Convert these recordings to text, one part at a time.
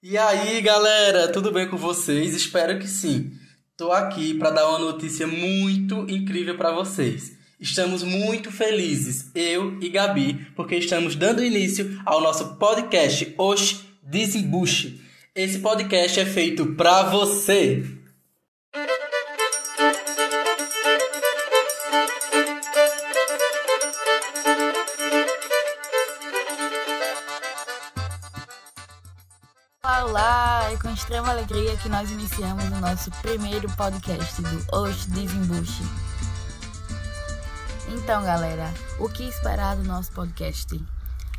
E aí, galera, tudo bem com vocês? Espero que sim. Tô aqui para dar uma notícia muito incrível para vocês. Estamos muito felizes, eu e Gabi, porque estamos dando início ao nosso podcast Osh Desembuche. Esse podcast é feito para você. Olá, é com extrema alegria que nós iniciamos o nosso primeiro podcast do Osh Desembuche. Então, galera, o que esperar do nosso podcast?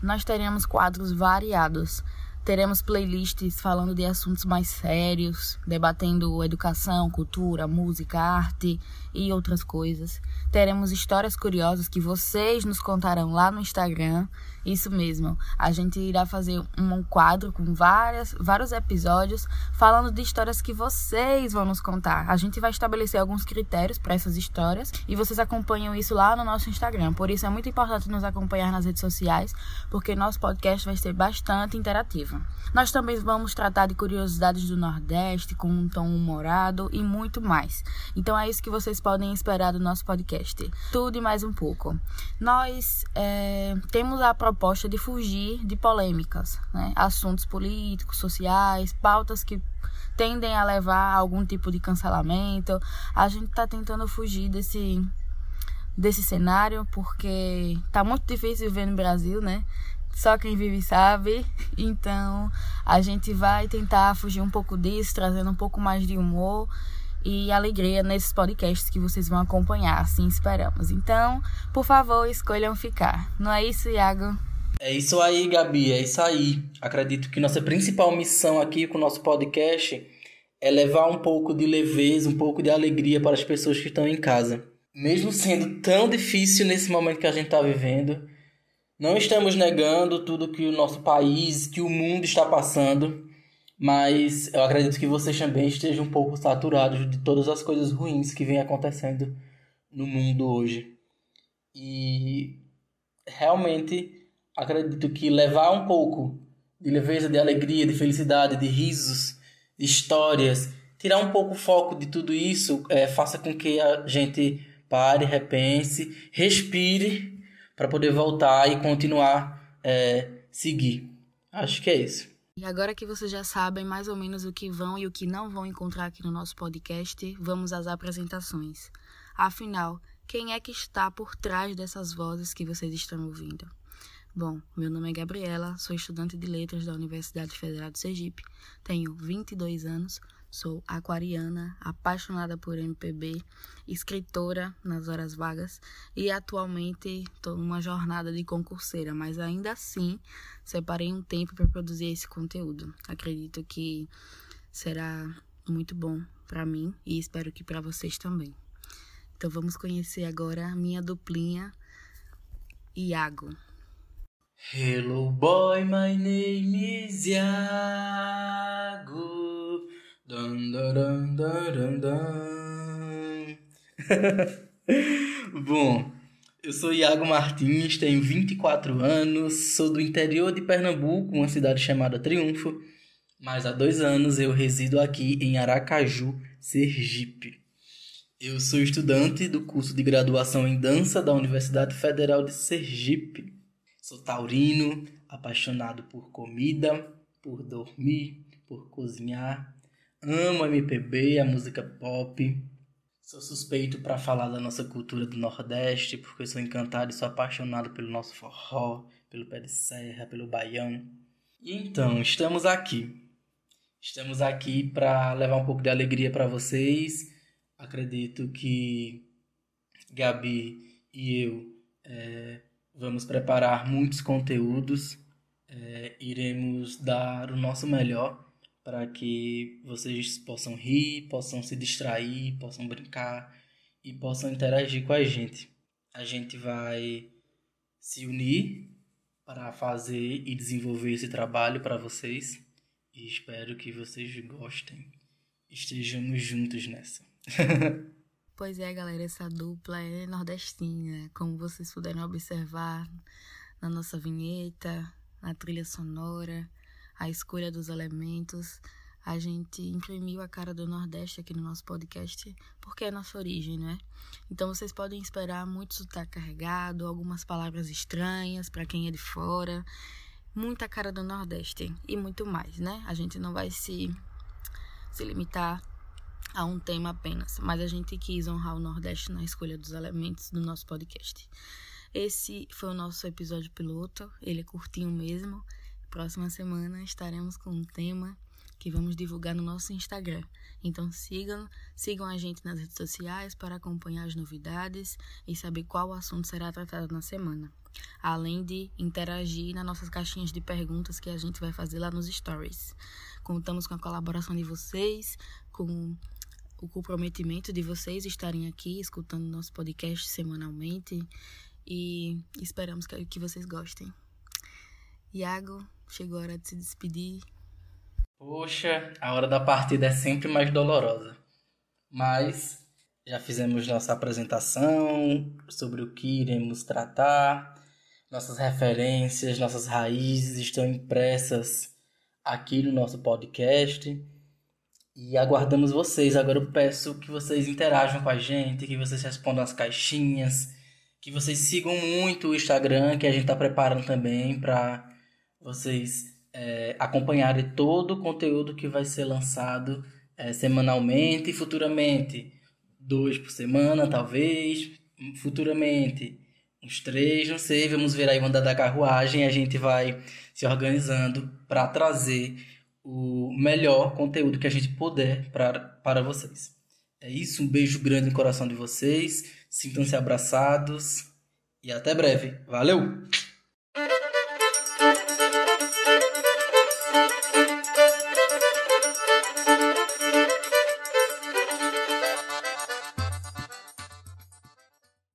Nós teremos quadros variados. Teremos playlists falando de assuntos mais sérios, debatendo educação, cultura, música, arte e outras coisas. Teremos histórias curiosas que vocês nos contarão lá no Instagram isso mesmo. A gente irá fazer um quadro com várias, vários episódios falando de histórias que vocês vão nos contar. A gente vai estabelecer alguns critérios para essas histórias e vocês acompanham isso lá no nosso Instagram. Por isso é muito importante nos acompanhar nas redes sociais, porque nosso podcast vai ser bastante interativo. Nós também vamos tratar de curiosidades do Nordeste com um tom humorado e muito mais. Então é isso que vocês podem esperar do nosso podcast. Tudo e mais um pouco. Nós é, temos a proposta de fugir de polêmicas, né? assuntos políticos, sociais, pautas que tendem a levar a algum tipo de cancelamento. A gente está tentando fugir desse desse cenário porque tá muito difícil viver no Brasil, né? Só quem vive sabe. Então, a gente vai tentar fugir um pouco disso, trazendo um pouco mais de humor e alegria nesses podcasts que vocês vão acompanhar, assim esperamos. Então, por favor, escolham ficar. Não é isso, Iago? É isso aí, Gabi, é isso aí. Acredito que nossa principal missão aqui com o nosso podcast é levar um pouco de leveza, um pouco de alegria para as pessoas que estão em casa. Mesmo sendo tão difícil nesse momento que a gente está vivendo, não estamos negando tudo que o nosso país, que o mundo está passando, mas eu acredito que vocês também estejam um pouco saturados de todas as coisas ruins que vem acontecendo no mundo hoje. E realmente acredito que levar um pouco de leveza, de alegria, de felicidade, de risos, de histórias, tirar um pouco o foco de tudo isso, é, faça com que a gente pare, repense, respire para poder voltar e continuar é, seguir. Acho que é isso. E agora que vocês já sabem mais ou menos o que vão e o que não vão encontrar aqui no nosso podcast, vamos às apresentações. Afinal, quem é que está por trás dessas vozes que vocês estão ouvindo? Bom, meu nome é Gabriela, sou estudante de letras da Universidade Federal de Sergipe, tenho 22 anos, sou aquariana, apaixonada por MPB, escritora nas horas vagas e atualmente estou numa jornada de concurseira, mas ainda assim separei um tempo para produzir esse conteúdo. Acredito que será muito bom para mim e espero que para vocês também. Então vamos conhecer agora a minha duplinha Iago. Hello boy, my name is Iago. Dun, dun, dun, Bom, eu sou Iago Martins, tenho 24 anos, sou do interior de Pernambuco, uma cidade chamada Triunfo, mas há dois anos eu resido aqui em Aracaju, Sergipe. Eu sou estudante do curso de graduação em dança da Universidade Federal de Sergipe. Sou taurino, apaixonado por comida, por dormir, por cozinhar. Amo MPB, a música pop. Sou suspeito para falar da nossa cultura do Nordeste, porque sou encantado e sou apaixonado pelo nosso forró, pelo pé de serra, pelo baião. E então, estamos aqui. Estamos aqui para levar um pouco de alegria para vocês. Acredito que Gabi e eu é, Vamos preparar muitos conteúdos, é, iremos dar o nosso melhor para que vocês possam rir, possam se distrair, possam brincar e possam interagir com a gente. A gente vai se unir para fazer e desenvolver esse trabalho para vocês e espero que vocês gostem. Estejamos juntos nessa. Pois é, galera, essa dupla é nordestina, como vocês puderam observar na nossa vinheta, na trilha sonora. A escolha dos elementos. A gente imprimiu a cara do Nordeste aqui no nosso podcast, porque é nossa origem, né? Então vocês podem esperar muito sotaque carregado, algumas palavras estranhas para quem é de fora, muita cara do Nordeste e muito mais, né? A gente não vai se, se limitar a um tema apenas, mas a gente quis honrar o Nordeste na escolha dos elementos do nosso podcast. Esse foi o nosso episódio piloto, ele é curtinho mesmo. Próxima semana estaremos com um tema que vamos divulgar no nosso Instagram. Então sigam, sigam a gente nas redes sociais para acompanhar as novidades e saber qual assunto será tratado na semana. Além de interagir nas nossas caixinhas de perguntas que a gente vai fazer lá nos stories. Contamos com a colaboração de vocês, com o comprometimento de vocês estarem aqui escutando nosso podcast semanalmente e esperamos que, que vocês gostem. Iago, chegou a hora de se despedir. Poxa, a hora da partida é sempre mais dolorosa. Mas já fizemos nossa apresentação sobre o que iremos tratar. Nossas referências, nossas raízes estão impressas aqui no nosso podcast. E aguardamos vocês. Agora eu peço que vocês interajam com a gente, que vocês respondam as caixinhas, que vocês sigam muito o Instagram, que a gente está preparando também para vocês é, acompanharem todo o conteúdo que vai ser lançado é, semanalmente e futuramente. Dois por semana, talvez. Futuramente, uns três, não sei. Vamos ver aí o andar da carruagem. A gente vai se organizando para trazer o melhor conteúdo que a gente puder para vocês. É isso, um beijo grande no coração de vocês, sintam-se abraçados e até breve. Valeu!